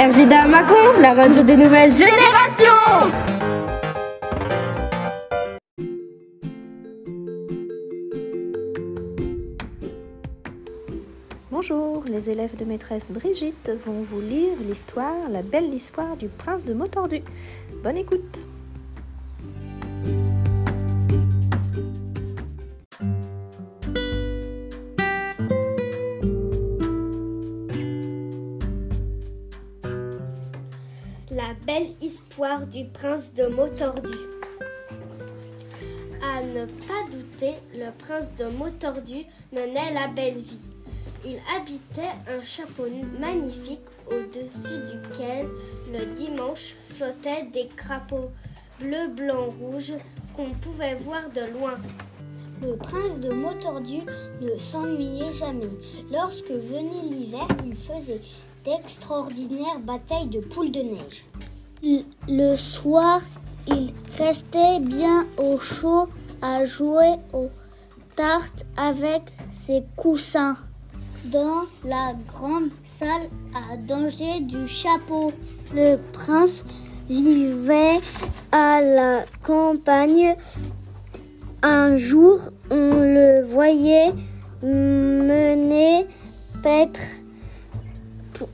RJDA Macon, la radio des nouvelles générations Bonjour, les élèves de maîtresse Brigitte vont vous lire l'histoire, la belle histoire du prince de Motordu. Bonne écoute du prince de Motordu. À ne pas douter, le prince de Motordu menait la belle vie. Il habitait un chapeau magnifique au-dessus duquel le dimanche flottaient des crapauds bleu, blanc, rouge qu'on pouvait voir de loin. Le prince de Motordu ne s'ennuyait jamais. Lorsque venait l'hiver, il faisait d'extraordinaires batailles de poules de neige. Le soir, il restait bien au chaud à jouer aux tartes avec ses coussins dans la grande salle à danger du chapeau. Le prince vivait à la campagne. Un jour, on le voyait mener paître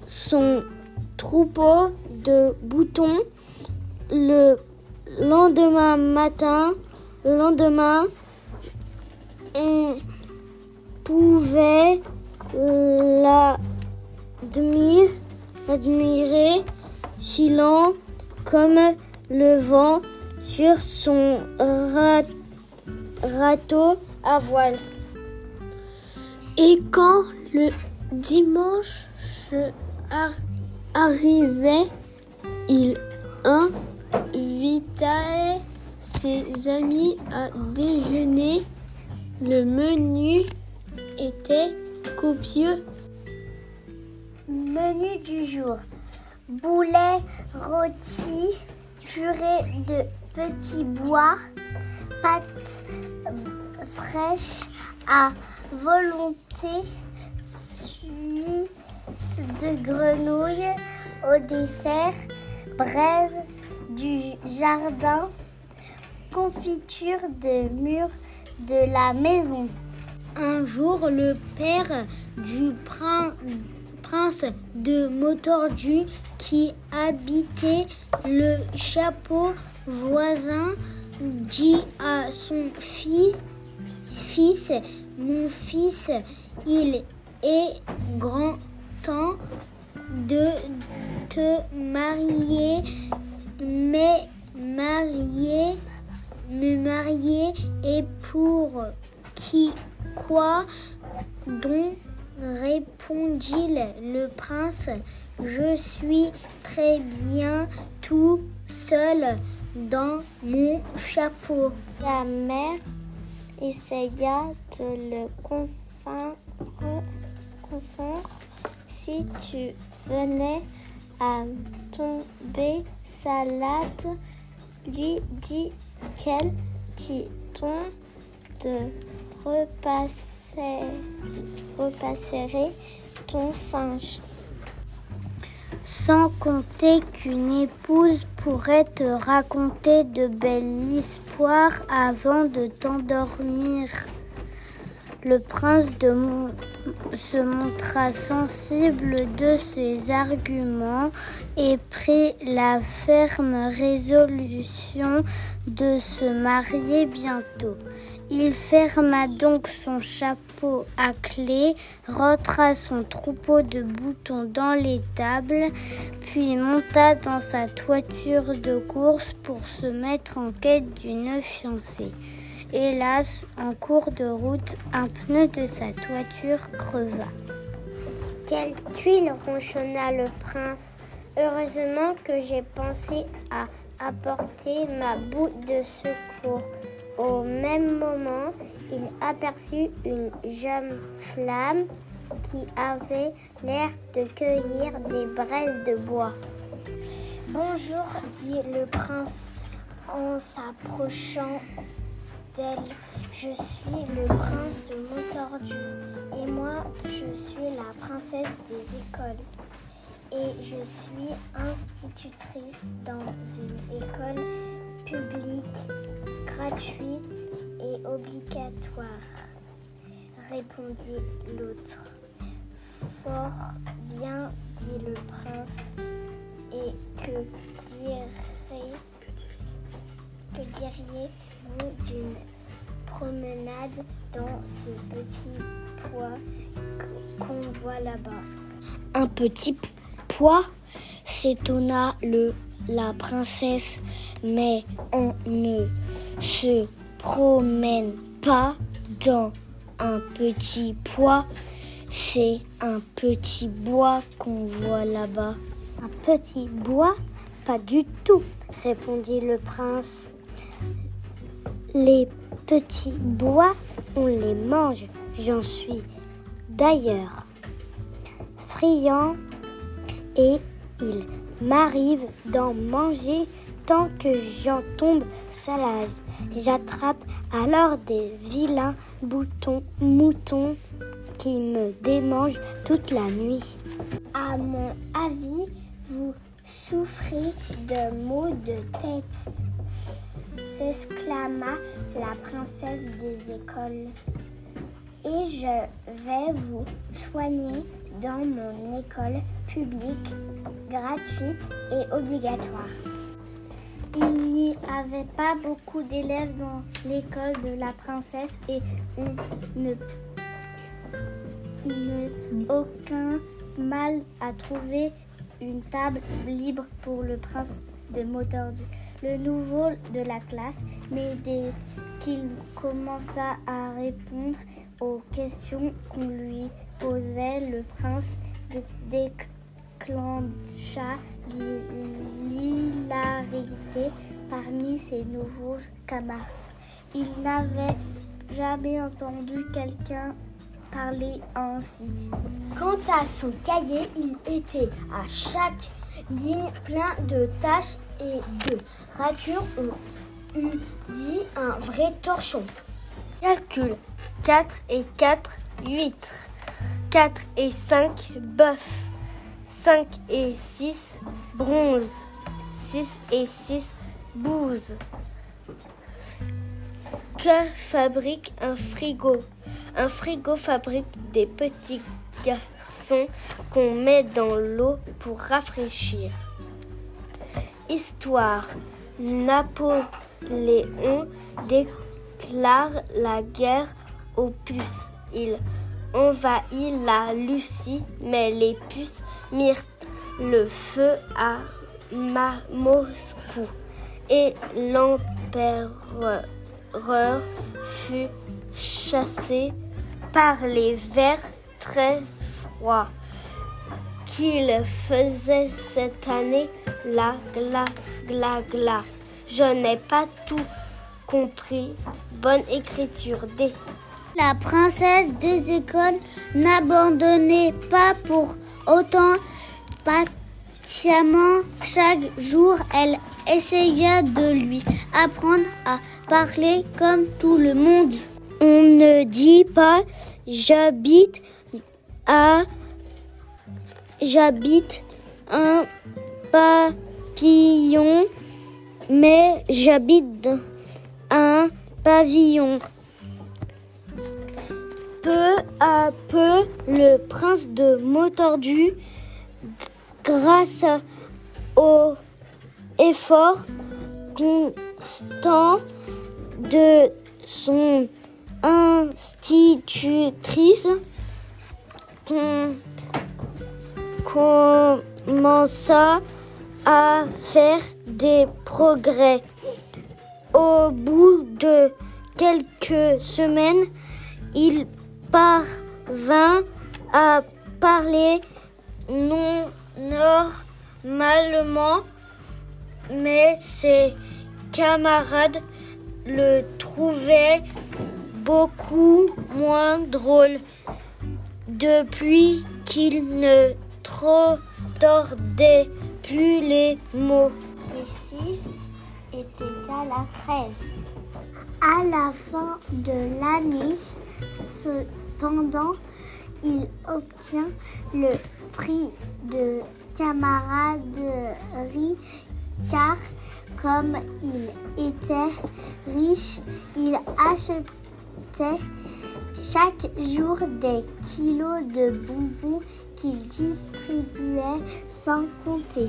son troupeau de boutons. Le lendemain matin, le lendemain, on pouvait l'admirer filant comme le vent sur son râteau à voile. Et quand le dimanche arrivait, il invitait ses amis à déjeuner. Le menu était copieux. Menu du jour. Boulet rôti, purée de petits bois, pâtes fraîches à volonté, suisse de grenouille au dessert, braise du jardin, confiture de mûres de la maison. Un jour, le père du prince de Motordu qui habitait le chapeau voisin dit à son fils Mon fils, il est grand temps de te marier, mais marier, me marier et pour qui quoi donc répondit le prince. Je suis très bien tout seul dans mon chapeau. La mère essaya de le confondre. Si tu venais à tomber salade, lui dit-elle, ton de repasser, repasserai ton singe. Sans compter qu'une épouse pourrait te raconter de belles histoires avant de t'endormir. Le prince de Mon se montra sensible de ces arguments et prit la ferme résolution de se marier bientôt. Il ferma donc son chapeau à clé, rentra son troupeau de boutons dans l'étable, puis monta dans sa toiture de course pour se mettre en quête d'une fiancée. Hélas, en cours de route, un pneu de sa toiture creva. Quelle tuile ronchonna le prince. Heureusement que j'ai pensé à apporter ma boue de secours. Au même moment, il aperçut une jeune flamme qui avait l'air de cueillir des braises de bois. Bonjour, dit le prince en s'approchant Je suis le prince de Motordu et moi je suis la princesse des écoles. et je suis institutrice dans une école publique gratuite et obligatoire, répondit l'autre. Fort bien, dit le prince. Et que diriez, que diriez-vous d'une promenade dans ce petit poids qu'on voit là-bas? Un petit poids s'étonna le la princesse, mais on ne se promène pas dans un petit poids, c'est un petit bois qu'on voit là-bas. Un petit bois? Pas du tout, répondit le prince. Les petits bois, on les mange, j'en suis d'ailleurs friand et il m'arrive d'en manger tant que j'en tombe salade. J'attrape alors des vilains boutons, moutons qui me démangent toute la nuit. À mon avis, vous souffrez de maux de tête, s'exclama la princesse des écoles. Et je vais vous soigner dans mon école publique, gratuite et obligatoire. Il n'y avait pas beaucoup d'élèves dans l'école de la princesse et on ne, aucun mal à trouver une table libre pour le prince de Motordu, le nouveau de la classe, mais dès qu'il commença à répondre aux questions qu'on lui posait, le prince déclencha l'hilarité parmi ses nouveaux camarades. Il n'avait jamais entendu quelqu'un parler ainsi. Quant à son cahier, il était à chaque ligne plein de taches et de ratures. On eût dit un vrai torchon. Calcul 4 et 4, 8. 4 et 5, bœuf. 5 et 6, bronze. 6 et 6, bouse. Que fabrique un frigo? Un frigo fabrique des petits garçons qu'on met dans l'eau pour rafraîchir. Histoire. Napoléon déclare la guerre aux puces. Il envahit la Lucie, mais les puces mirent le feu à Moscou et l'empereur fut chassé par les vers très froids qu'il faisait cette année. La gla gla gla. Je n'ai pas tout compris. Bonne écriture des. La princesse des écoles n'abandonnait pas pour autant patiemment chaque jour elle essaya de lui apprendre à parler comme tout le monde. On ne dit pas j'habite à j'habite un papillon, mais j'habite un pavillon. Peu à peu, le prince de Motordu, grâce au effort constant de son institutrice, commença à faire des progrès. Au bout de quelques semaines, il parvint à parler non normalement, mais ses camarades le trouvaient beaucoup moins drôle depuis qu'il ne trop tordait plus les mots. 6 est égal à 13. À la fin de l'année, cependant, il obtient le prix de camaraderie car comme il était riche, il achetait chaque jour des kilos de bonbons qu'il distribuait sans compter.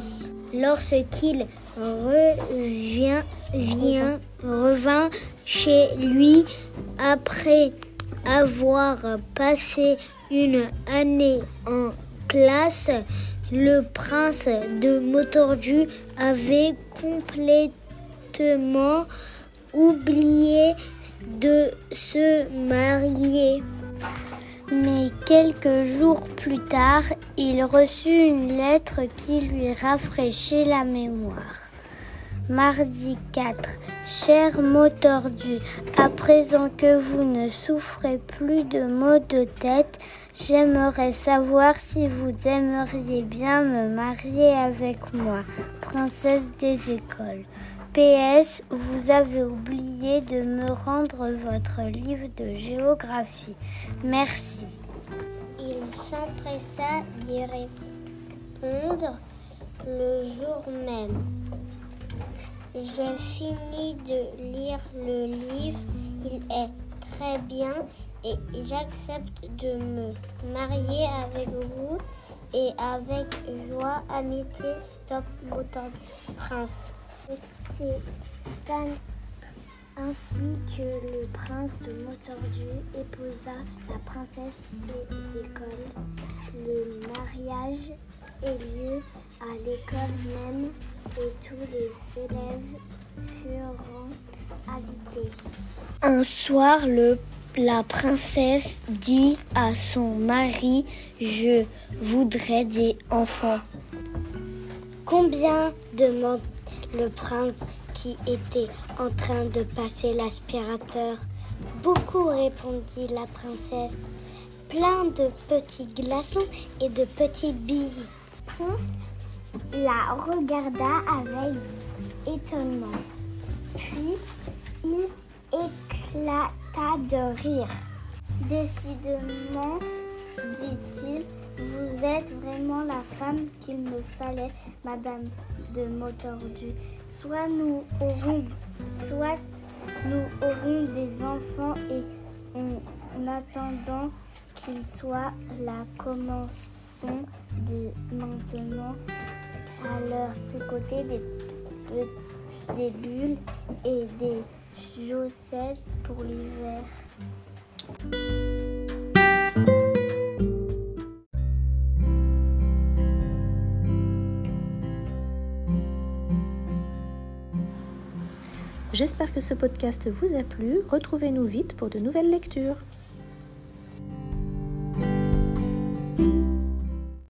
Lorsqu'il revient, vient, revint chez lui après avoir passé une année en classe, le prince de Motordu avait complètement oublié de se marier. Mais quelques jours plus tard, il reçut une lettre qui lui rafraîchit la mémoire. Mardi 4. Cher mot tordu, à présent que vous ne souffrez plus de maux de tête, j'aimerais savoir si vous aimeriez bien me marier avec moi, princesse des écoles. PS, vous avez oublié de me rendre votre livre de géographie. Merci. Il s'empressa d'y répondre le jour même. J'ai fini de lire le livre, il est très bien et j'accepte de me marier avec vous et avec joie, amitié, stop, moteur prince. C'est ainsi que le prince de Motordu épousa la princesse des écoles. Le mariage eut lieu à l'école même et tous les élèves furent invités. Un soir, la princesse dit à son mari Je voudrais des enfants. Combien demande le prince qui était en train de passer l'aspirateur. Beaucoup, répondit la princesse. Plein de petits glaçons et de petites billes. Le prince la regarda avec étonnement. Puis il éclata de rire. Décidément, dit-il, vous êtes vraiment la femme qu'il me fallait, Madame de Motordu. Soit nous aurons, soit nous aurons des enfants et en attendant qu'ils soient là, commençons dès maintenant à leur tricoter des, des bulles et des chaussettes pour l'hiver. J'espère que ce podcast vous a plu. Retrouvez-nous vite pour de nouvelles lectures.